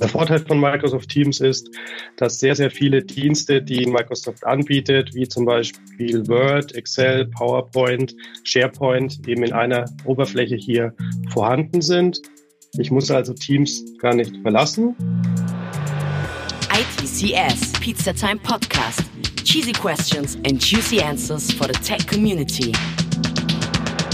Der Vorteil von Microsoft Teams ist, dass sehr, sehr viele Dienste, die Microsoft anbietet, wie zum Beispiel Word, Excel, PowerPoint, SharePoint, eben in einer Oberfläche hier vorhanden sind. Ich muss also Teams gar nicht verlassen. ITCS Pizza Time Podcast. Cheesy questions and juicy answers for the tech community.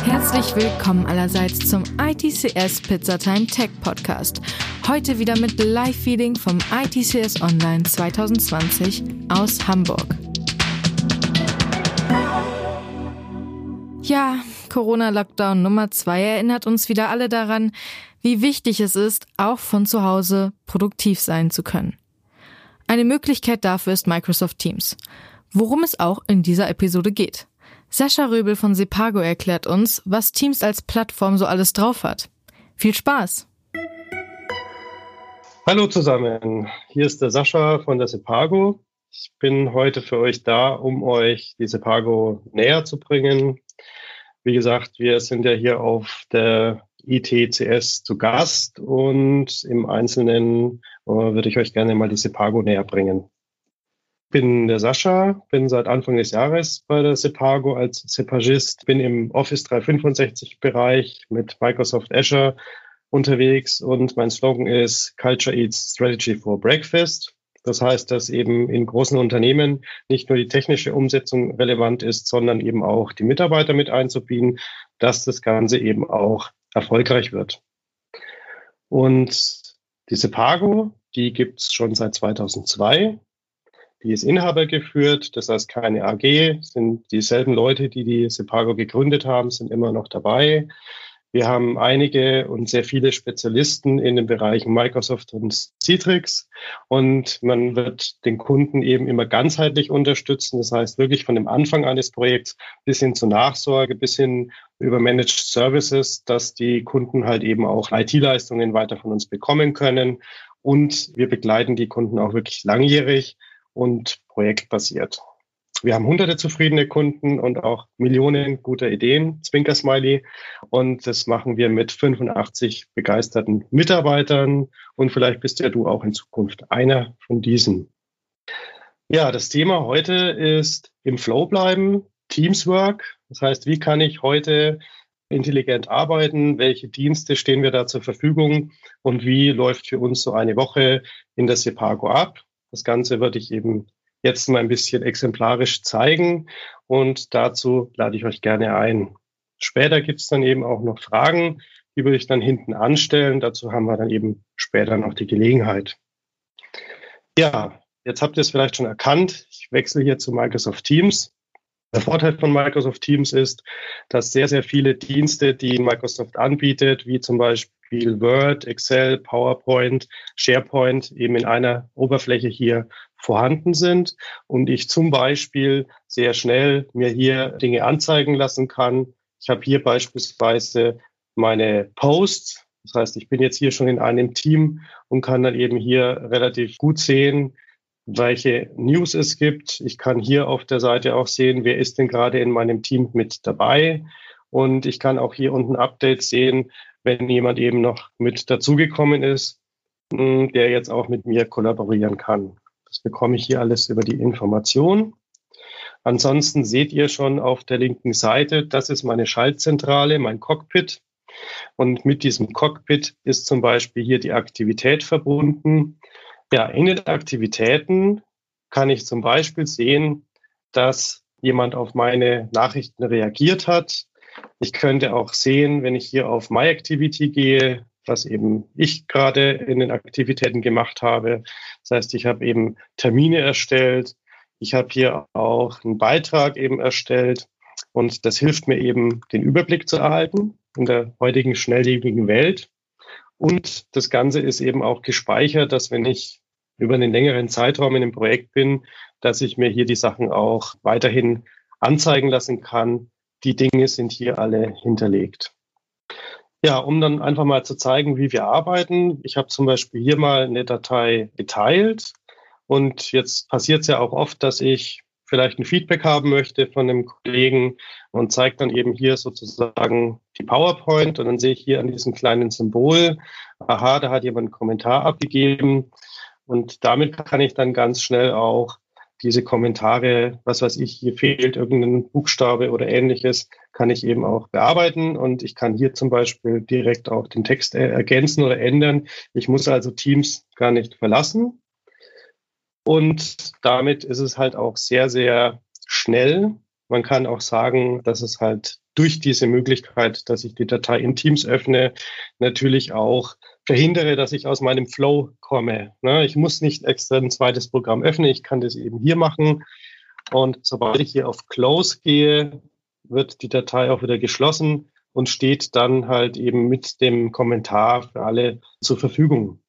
Herzlich willkommen allerseits zum ITCS Pizzatime Tech Podcast. Heute wieder mit Live-Feeding vom ITCS Online 2020 aus Hamburg. Ja, Corona-Lockdown Nummer 2 erinnert uns wieder alle daran, wie wichtig es ist, auch von zu Hause produktiv sein zu können. Eine Möglichkeit dafür ist Microsoft Teams, worum es auch in dieser Episode geht. Sascha Röbel von Sepago erklärt uns, was Teams als Plattform so alles drauf hat. Viel Spaß! Hallo zusammen, hier ist der Sascha von der Sepago. Ich bin heute für euch da, um euch die Sepago näher zu bringen. Wie gesagt, wir sind ja hier auf der ITCS zu Gast und im Einzelnen äh, würde ich euch gerne mal die Sepago näher bringen bin der Sascha, bin seit Anfang des Jahres bei der Sepago als Sepagist, bin im Office 365 Bereich mit Microsoft Azure unterwegs und mein Slogan ist Culture Eats Strategy for Breakfast. Das heißt, dass eben in großen Unternehmen nicht nur die technische Umsetzung relevant ist, sondern eben auch die Mitarbeiter mit einzubinden, dass das Ganze eben auch erfolgreich wird. Und die Sepago, die gibt's schon seit 2002 die ist Inhaber geführt, das heißt keine AG, sind dieselben Leute, die die Sepago gegründet haben, sind immer noch dabei. Wir haben einige und sehr viele Spezialisten in den Bereichen Microsoft und Citrix und man wird den Kunden eben immer ganzheitlich unterstützen. Das heißt wirklich von dem Anfang eines Projekts bis hin zur Nachsorge, bis hin über Managed Services, dass die Kunden halt eben auch IT-Leistungen weiter von uns bekommen können. Und wir begleiten die Kunden auch wirklich langjährig und projektbasiert. Wir haben hunderte zufriedene Kunden und auch Millionen guter Ideen, Zwinker-Smiley. Und das machen wir mit 85 begeisterten Mitarbeitern. Und vielleicht bist ja du auch in Zukunft einer von diesen. Ja, das Thema heute ist im Flow bleiben, Teamswork. Das heißt, wie kann ich heute intelligent arbeiten? Welche Dienste stehen wir da zur Verfügung? Und wie läuft für uns so eine Woche in der Sepago ab? Das Ganze würde ich eben jetzt mal ein bisschen exemplarisch zeigen und dazu lade ich euch gerne ein. Später gibt es dann eben auch noch Fragen, die würde ich dann hinten anstellen. Dazu haben wir dann eben später noch die Gelegenheit. Ja, jetzt habt ihr es vielleicht schon erkannt. Ich wechsle hier zu Microsoft Teams. Der Vorteil von Microsoft Teams ist, dass sehr, sehr viele Dienste, die Microsoft anbietet, wie zum Beispiel Word, Excel, PowerPoint, SharePoint, eben in einer Oberfläche hier vorhanden sind und ich zum Beispiel sehr schnell mir hier Dinge anzeigen lassen kann. Ich habe hier beispielsweise meine Posts. Das heißt, ich bin jetzt hier schon in einem Team und kann dann eben hier relativ gut sehen, welche News es gibt. Ich kann hier auf der Seite auch sehen, wer ist denn gerade in meinem Team mit dabei. Und ich kann auch hier unten Updates sehen, wenn jemand eben noch mit dazugekommen ist, hm, der jetzt auch mit mir kollaborieren kann. Das bekomme ich hier alles über die Information. Ansonsten seht ihr schon auf der linken Seite, das ist meine Schaltzentrale, mein Cockpit. Und mit diesem Cockpit ist zum Beispiel hier die Aktivität verbunden. Ja, in den Aktivitäten kann ich zum Beispiel sehen, dass jemand auf meine Nachrichten reagiert hat. Ich könnte auch sehen, wenn ich hier auf My Activity gehe, was eben ich gerade in den Aktivitäten gemacht habe. Das heißt, ich habe eben Termine erstellt. Ich habe hier auch einen Beitrag eben erstellt. Und das hilft mir eben, den Überblick zu erhalten in der heutigen schnelllebigen Welt. Und das Ganze ist eben auch gespeichert, dass wenn ich über einen längeren Zeitraum in einem Projekt bin, dass ich mir hier die Sachen auch weiterhin anzeigen lassen kann. Die Dinge sind hier alle hinterlegt. Ja, um dann einfach mal zu zeigen, wie wir arbeiten. Ich habe zum Beispiel hier mal eine Datei geteilt und jetzt passiert es ja auch oft, dass ich vielleicht ein Feedback haben möchte von einem Kollegen und zeigt dann eben hier sozusagen die PowerPoint und dann sehe ich hier an diesem kleinen Symbol, aha, da hat jemand einen Kommentar abgegeben und damit kann ich dann ganz schnell auch diese Kommentare, was weiß ich, hier fehlt irgendein Buchstabe oder ähnliches, kann ich eben auch bearbeiten und ich kann hier zum Beispiel direkt auch den Text ergänzen oder ändern. Ich muss also Teams gar nicht verlassen. Und damit ist es halt auch sehr, sehr schnell. Man kann auch sagen, dass es halt durch diese Möglichkeit, dass ich die Datei in Teams öffne, natürlich auch verhindere, dass ich aus meinem Flow komme. Ne? Ich muss nicht extra ein zweites Programm öffnen, ich kann das eben hier machen. Und sobald ich hier auf Close gehe, wird die Datei auch wieder geschlossen und steht dann halt eben mit dem Kommentar für alle zur Verfügung.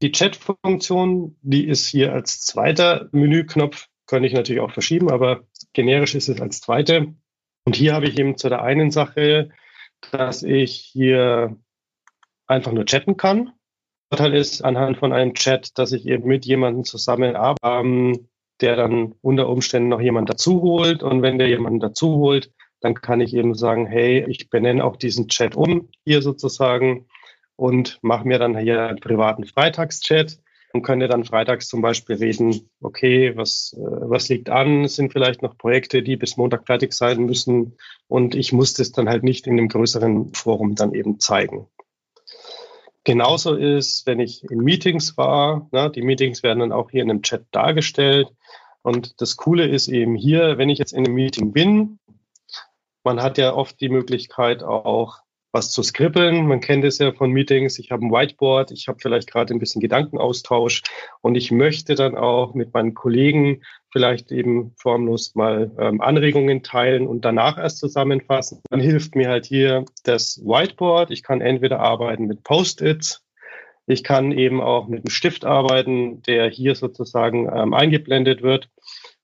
Die Chat-Funktion, die ist hier als zweiter Menüknopf, könnte ich natürlich auch verschieben, aber generisch ist es als zweite. Und hier habe ich eben zu der einen Sache, dass ich hier einfach nur chatten kann. Vorteil ist anhand von einem Chat, dass ich eben mit jemandem zusammenarbeite, der dann unter Umständen noch jemand dazu holt. Und wenn der jemanden dazu holt, dann kann ich eben sagen, hey, ich benenne auch diesen Chat um hier sozusagen und mache mir dann hier einen privaten Freitagschat und könnte dann freitags zum Beispiel reden, okay, was, äh, was liegt an, es sind vielleicht noch Projekte, die bis Montag fertig sein müssen und ich muss das dann halt nicht in einem größeren Forum dann eben zeigen. Genauso ist, wenn ich in Meetings war, na, die Meetings werden dann auch hier in einem Chat dargestellt. Und das Coole ist eben hier, wenn ich jetzt in einem Meeting bin, man hat ja oft die Möglichkeit auch was zu skribbeln. Man kennt es ja von Meetings. Ich habe ein Whiteboard, ich habe vielleicht gerade ein bisschen Gedankenaustausch und ich möchte dann auch mit meinen Kollegen vielleicht eben formlos mal ähm, Anregungen teilen und danach erst zusammenfassen. Dann hilft mir halt hier das Whiteboard. Ich kann entweder arbeiten mit Post-its, ich kann eben auch mit einem Stift arbeiten, der hier sozusagen ähm, eingeblendet wird.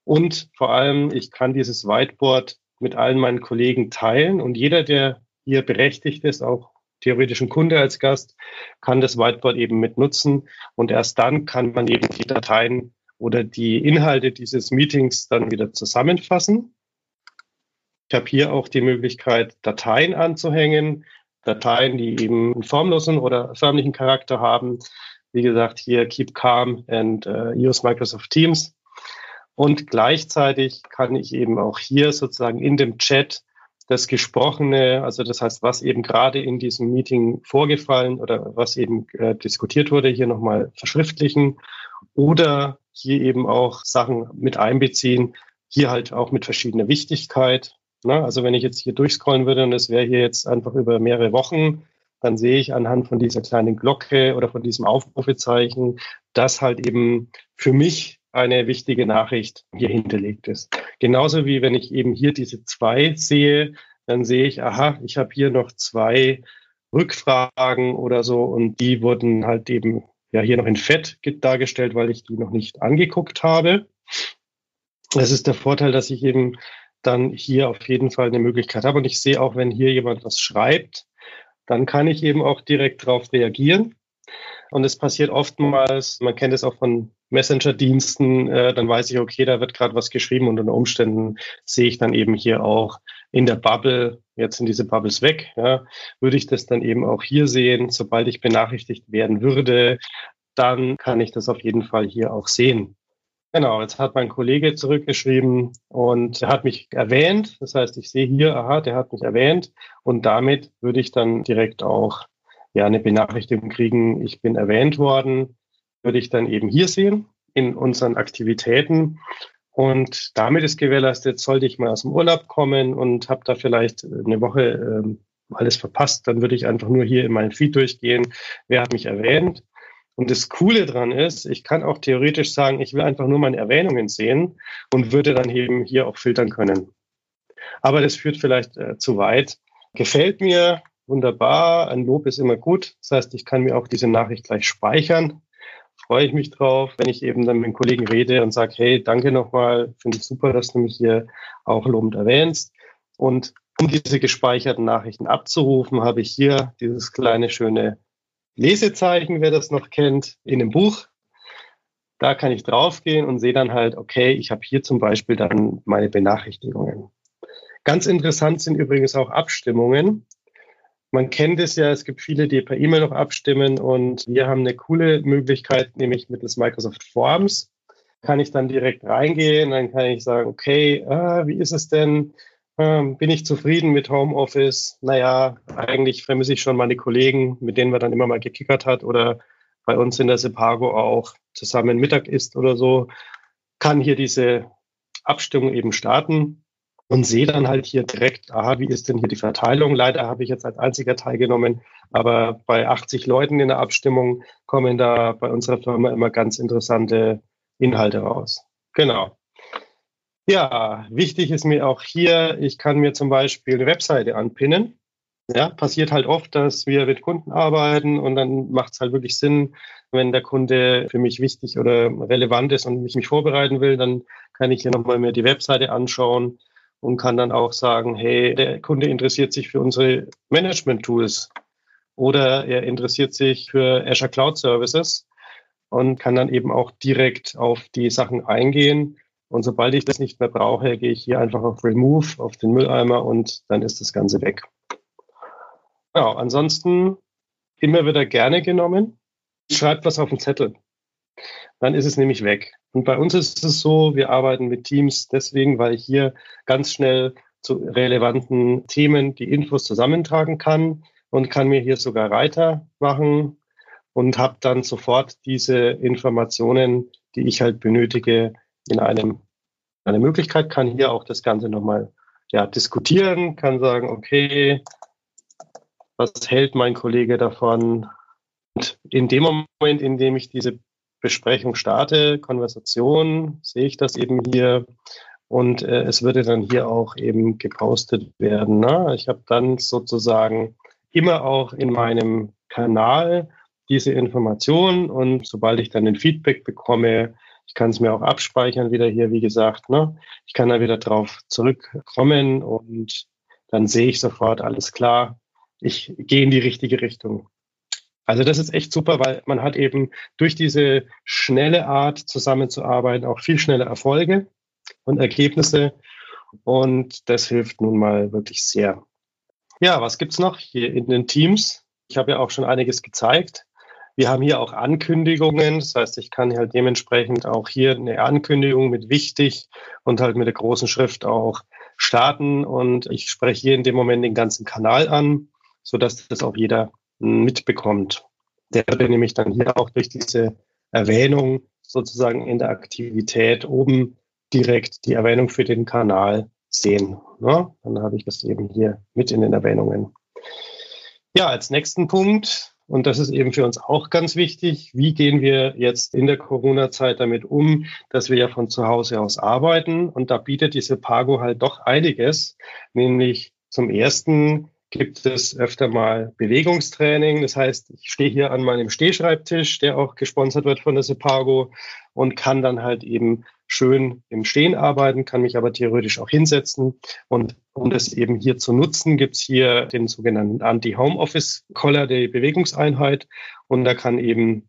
Und vor allem, ich kann dieses Whiteboard mit allen meinen Kollegen teilen und jeder, der hier berechtigt ist, auch theoretisch ein Kunde als Gast, kann das Whiteboard eben mit nutzen und erst dann kann man eben die Dateien oder die Inhalte dieses Meetings dann wieder zusammenfassen. Ich habe hier auch die Möglichkeit, Dateien anzuhängen, Dateien, die eben einen formlosen oder förmlichen Charakter haben. Wie gesagt, hier Keep Calm and uh, use Microsoft Teams. Und gleichzeitig kann ich eben auch hier sozusagen in dem Chat das Gesprochene, also das heißt, was eben gerade in diesem Meeting vorgefallen oder was eben äh, diskutiert wurde, hier nochmal verschriftlichen oder hier eben auch Sachen mit einbeziehen, hier halt auch mit verschiedener Wichtigkeit. Ne? Also wenn ich jetzt hier durchscrollen würde und es wäre hier jetzt einfach über mehrere Wochen, dann sehe ich anhand von dieser kleinen Glocke oder von diesem Aufrufezeichen, dass halt eben für mich eine wichtige Nachricht hier hinterlegt ist. Genauso wie wenn ich eben hier diese zwei sehe, dann sehe ich, aha, ich habe hier noch zwei Rückfragen oder so und die wurden halt eben ja hier noch in Fett dargestellt, weil ich die noch nicht angeguckt habe. Das ist der Vorteil, dass ich eben dann hier auf jeden Fall eine Möglichkeit habe und ich sehe auch, wenn hier jemand was schreibt, dann kann ich eben auch direkt darauf reagieren. Und es passiert oftmals, man kennt es auch von Messenger-Diensten, äh, dann weiß ich, okay, da wird gerade was geschrieben und unter Umständen sehe ich dann eben hier auch in der Bubble, jetzt sind diese Bubbles weg, ja, würde ich das dann eben auch hier sehen. Sobald ich benachrichtigt werden würde, dann kann ich das auf jeden Fall hier auch sehen. Genau, jetzt hat mein Kollege zurückgeschrieben und er hat mich erwähnt. Das heißt, ich sehe hier, aha, der hat mich erwähnt und damit würde ich dann direkt auch ja eine Benachrichtigung kriegen, ich bin erwähnt worden, würde ich dann eben hier sehen in unseren Aktivitäten. Und damit ist gewährleistet, sollte ich mal aus dem Urlaub kommen und habe da vielleicht eine Woche ähm, alles verpasst, dann würde ich einfach nur hier in meinen Feed durchgehen, wer hat mich erwähnt. Und das Coole dran ist, ich kann auch theoretisch sagen, ich will einfach nur meine Erwähnungen sehen und würde dann eben hier auch filtern können. Aber das führt vielleicht äh, zu weit. Gefällt mir, wunderbar. Ein Lob ist immer gut. Das heißt, ich kann mir auch diese Nachricht gleich speichern. Freue ich mich drauf, wenn ich eben dann mit dem Kollegen rede und sage, hey, danke nochmal, finde ich super, dass du mich hier auch lobend erwähnst. Und um diese gespeicherten Nachrichten abzurufen, habe ich hier dieses kleine schöne Lesezeichen, wer das noch kennt, in dem Buch. Da kann ich draufgehen und sehe dann halt, okay, ich habe hier zum Beispiel dann meine Benachrichtigungen. Ganz interessant sind übrigens auch Abstimmungen. Man kennt es ja, es gibt viele, die per E-Mail noch abstimmen und wir haben eine coole Möglichkeit, nämlich mittels Microsoft Forms kann ich dann direkt reingehen, dann kann ich sagen, okay, äh, wie ist es denn? Ähm, bin ich zufrieden mit Homeoffice? Naja, eigentlich vermisse ich schon meine Kollegen, mit denen man dann immer mal gekickert hat oder bei uns in der Sepago auch zusammen Mittag isst oder so, kann hier diese Abstimmung eben starten und sehe dann halt hier direkt, aha, wie ist denn hier die Verteilung? Leider habe ich jetzt als einziger teilgenommen, aber bei 80 Leuten in der Abstimmung kommen da bei unserer Firma immer ganz interessante Inhalte raus. Genau. Ja, wichtig ist mir auch hier, ich kann mir zum Beispiel eine Webseite anpinnen. Ja, passiert halt oft, dass wir mit Kunden arbeiten und dann macht es halt wirklich Sinn, wenn der Kunde für mich wichtig oder relevant ist und ich mich vorbereiten will, dann kann ich hier nochmal mir die Webseite anschauen und kann dann auch sagen, hey, der Kunde interessiert sich für unsere Management-Tools oder er interessiert sich für Azure Cloud Services und kann dann eben auch direkt auf die Sachen eingehen. Und sobald ich das nicht mehr brauche, gehe ich hier einfach auf Remove, auf den Mülleimer und dann ist das Ganze weg. Genau, ansonsten immer wieder gerne genommen. Schreibt was auf den Zettel. Dann ist es nämlich weg. Und bei uns ist es so, wir arbeiten mit Teams deswegen, weil ich hier ganz schnell zu relevanten Themen die Infos zusammentragen kann und kann mir hier sogar Reiter machen und habe dann sofort diese Informationen, die ich halt benötige, in einem eine Möglichkeit, kann hier auch das Ganze nochmal ja, diskutieren, kann sagen, okay, was hält mein Kollege davon? Und in dem Moment, in dem ich diese Besprechung starte, Konversation, sehe ich das eben hier und äh, es würde dann hier auch eben gepostet werden. Ne? Ich habe dann sozusagen immer auch in meinem Kanal diese Information und sobald ich dann ein Feedback bekomme, ich kann es mir auch abspeichern wieder hier, wie gesagt, ne? ich kann da wieder drauf zurückkommen und dann sehe ich sofort, alles klar, ich gehe in die richtige Richtung. Also das ist echt super, weil man hat eben durch diese schnelle Art zusammenzuarbeiten auch viel schneller Erfolge und Ergebnisse. Und das hilft nun mal wirklich sehr. Ja, was gibt's noch hier in den Teams? Ich habe ja auch schon einiges gezeigt. Wir haben hier auch Ankündigungen. Das heißt, ich kann halt dementsprechend auch hier eine Ankündigung mit wichtig und halt mit der großen Schrift auch starten. Und ich spreche hier in dem Moment den ganzen Kanal an, sodass das auch jeder mitbekommt. Der würde nämlich dann hier auch durch diese Erwähnung sozusagen in der Aktivität oben direkt die Erwähnung für den Kanal sehen. Ne? Dann habe ich das eben hier mit in den Erwähnungen. Ja, als nächsten Punkt, und das ist eben für uns auch ganz wichtig, wie gehen wir jetzt in der Corona-Zeit damit um, dass wir ja von zu Hause aus arbeiten. Und da bietet diese Pago halt doch einiges, nämlich zum ersten gibt es öfter mal Bewegungstraining. Das heißt, ich stehe hier an meinem Stehschreibtisch, der auch gesponsert wird von der Sepago und kann dann halt eben schön im Stehen arbeiten, kann mich aber theoretisch auch hinsetzen. Und um das eben hier zu nutzen, gibt's hier den sogenannten Anti-Home-Office-Collar, der Bewegungseinheit. Und da kann eben,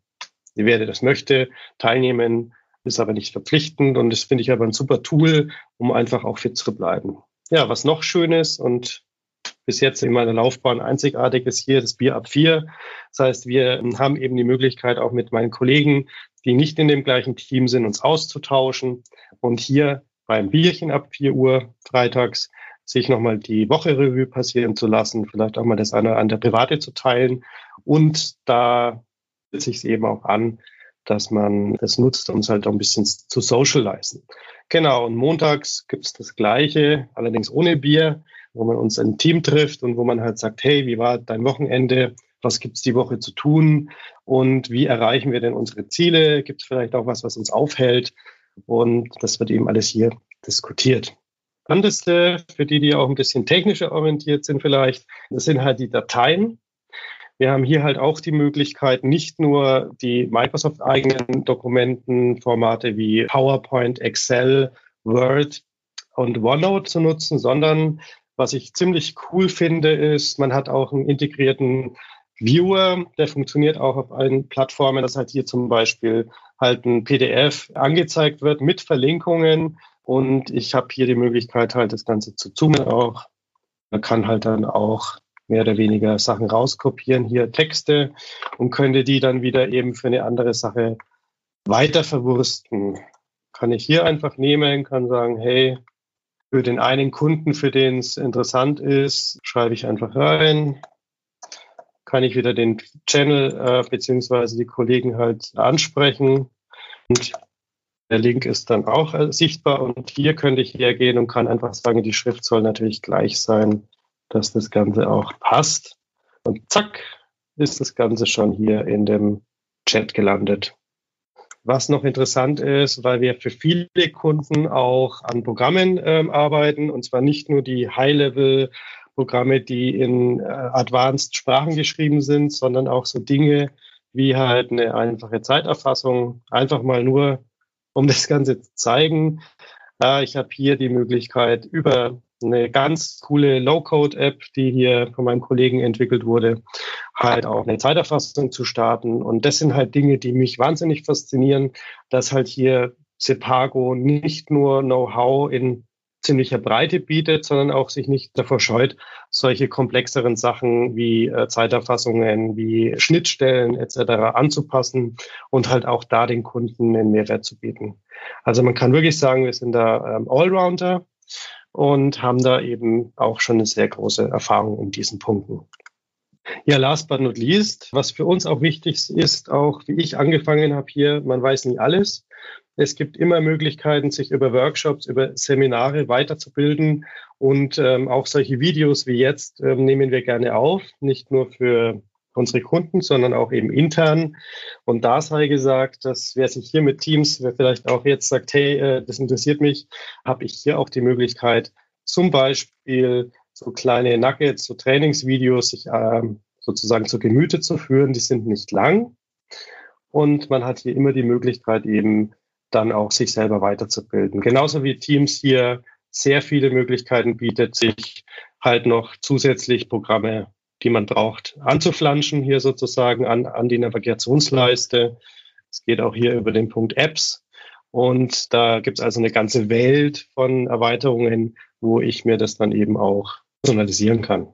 wer das möchte, teilnehmen, ist aber nicht verpflichtend. Und das finde ich aber ein super Tool, um einfach auch fit zu bleiben. Ja, was noch schön ist und bis jetzt in meiner Laufbahn einzigartig ist hier das Bier ab vier. Das heißt, wir haben eben die Möglichkeit, auch mit meinen Kollegen, die nicht in dem gleichen Team sind, uns auszutauschen und hier beim Bierchen ab vier Uhr freitags sich nochmal die Woche Revue passieren zu lassen, vielleicht auch mal das eine oder andere Private zu teilen. Und da sich es eben auch an, dass man das nutzt, um es halt auch ein bisschen zu socialisen. Genau, und montags gibt es das Gleiche, allerdings ohne Bier wo man uns ein Team trifft und wo man halt sagt, hey, wie war dein Wochenende? Was gibt's die Woche zu tun? Und wie erreichen wir denn unsere Ziele? Gibt es vielleicht auch was, was uns aufhält? Und das wird eben alles hier diskutiert. Spannendste, für die, die auch ein bisschen technischer orientiert sind vielleicht, das sind halt die Dateien. Wir haben hier halt auch die Möglichkeit, nicht nur die Microsoft-eigenen Dokumentenformate wie PowerPoint, Excel, Word und OneNote zu nutzen, sondern was ich ziemlich cool finde, ist, man hat auch einen integrierten Viewer, der funktioniert auch auf allen Plattformen, dass halt hier zum Beispiel halt ein PDF angezeigt wird mit Verlinkungen und ich habe hier die Möglichkeit halt das Ganze zu zoomen auch. Man kann halt dann auch mehr oder weniger Sachen rauskopieren, hier Texte und könnte die dann wieder eben für eine andere Sache weiter verwursten. Kann ich hier einfach nehmen, kann sagen, hey, für den einen Kunden, für den es interessant ist, schreibe ich einfach rein, kann ich wieder den Channel äh, beziehungsweise die Kollegen halt ansprechen. Und der Link ist dann auch äh, sichtbar und hier könnte ich hergehen und kann einfach sagen, die Schrift soll natürlich gleich sein, dass das Ganze auch passt. Und zack, ist das Ganze schon hier in dem Chat gelandet. Was noch interessant ist, weil wir für viele Kunden auch an Programmen ähm, arbeiten, und zwar nicht nur die High-Level Programme, die in äh, advanced Sprachen geschrieben sind, sondern auch so Dinge wie halt eine einfache Zeiterfassung, einfach mal nur, um das Ganze zu zeigen. Äh, ich habe hier die Möglichkeit, über eine ganz coole Low-Code-App, die hier von meinem Kollegen entwickelt wurde, halt auch eine Zeiterfassung zu starten. Und das sind halt Dinge, die mich wahnsinnig faszinieren, dass halt hier Sepago nicht nur Know-how in ziemlicher Breite bietet, sondern auch sich nicht davor scheut, solche komplexeren Sachen wie äh, Zeiterfassungen, wie Schnittstellen etc. anzupassen und halt auch da den Kunden einen Mehrwert zu bieten. Also man kann wirklich sagen, wir sind da ähm, Allrounder und haben da eben auch schon eine sehr große Erfahrung in diesen Punkten. Ja, last but not least, was für uns auch wichtig ist, auch wie ich angefangen habe hier, man weiß nie alles. Es gibt immer Möglichkeiten, sich über Workshops, über Seminare weiterzubilden und ähm, auch solche Videos wie jetzt ähm, nehmen wir gerne auf, nicht nur für unsere Kunden, sondern auch eben intern. Und da sei gesagt, dass wer sich hier mit Teams, wer vielleicht auch jetzt sagt, hey, äh, das interessiert mich, habe ich hier auch die Möglichkeit, zum Beispiel so kleine Nuggets, so Trainingsvideos sich ähm, sozusagen zu Gemüte zu führen. Die sind nicht lang. Und man hat hier immer die Möglichkeit, eben dann auch sich selber weiterzubilden. Genauso wie Teams hier sehr viele Möglichkeiten bietet, sich halt noch zusätzlich Programme, die man braucht, anzuflanschen, hier sozusagen an, an die Navigationsleiste. Es geht auch hier über den Punkt Apps. Und da gibt es also eine ganze Welt von Erweiterungen, wo ich mir das dann eben auch personalisieren kann.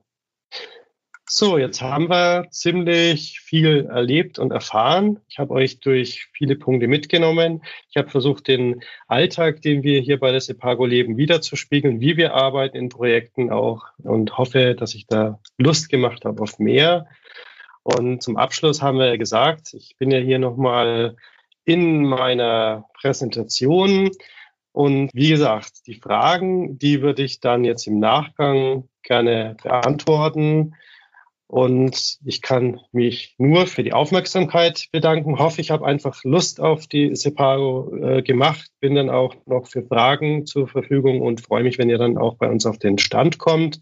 So, jetzt haben wir ziemlich viel erlebt und erfahren. Ich habe euch durch viele Punkte mitgenommen. Ich habe versucht, den Alltag, den wir hier bei der Sepago leben, wiederzuspiegeln, wie wir arbeiten in Projekten auch und hoffe, dass ich da Lust gemacht habe auf mehr. Und zum Abschluss haben wir gesagt, ich bin ja hier nochmal in meiner Präsentation. Und wie gesagt, die Fragen, die würde ich dann jetzt im Nachgang gerne beantworten. Und ich kann mich nur für die Aufmerksamkeit bedanken. Hoffe, ich habe einfach Lust auf die Separo äh, gemacht. Bin dann auch noch für Fragen zur Verfügung und freue mich, wenn ihr dann auch bei uns auf den Stand kommt.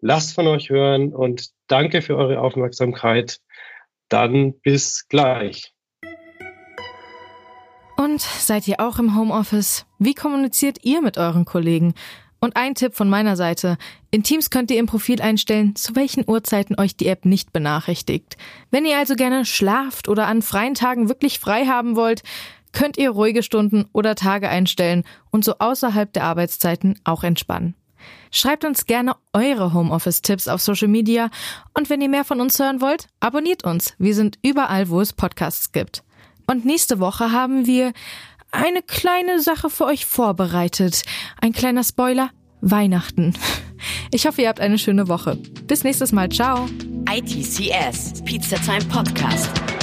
Lasst von euch hören und danke für eure Aufmerksamkeit. Dann bis gleich. Und seid ihr auch im Homeoffice? Wie kommuniziert ihr mit euren Kollegen? Und ein Tipp von meiner Seite. In Teams könnt ihr im Profil einstellen, zu welchen Uhrzeiten euch die App nicht benachrichtigt. Wenn ihr also gerne schlaft oder an freien Tagen wirklich frei haben wollt, könnt ihr ruhige Stunden oder Tage einstellen und so außerhalb der Arbeitszeiten auch entspannen. Schreibt uns gerne eure Homeoffice-Tipps auf Social Media und wenn ihr mehr von uns hören wollt, abonniert uns. Wir sind überall, wo es Podcasts gibt. Und nächste Woche haben wir eine kleine Sache für euch vorbereitet. Ein kleiner Spoiler. Weihnachten. Ich hoffe, ihr habt eine schöne Woche. Bis nächstes Mal. Ciao. ITCS, Pizza Time Podcast.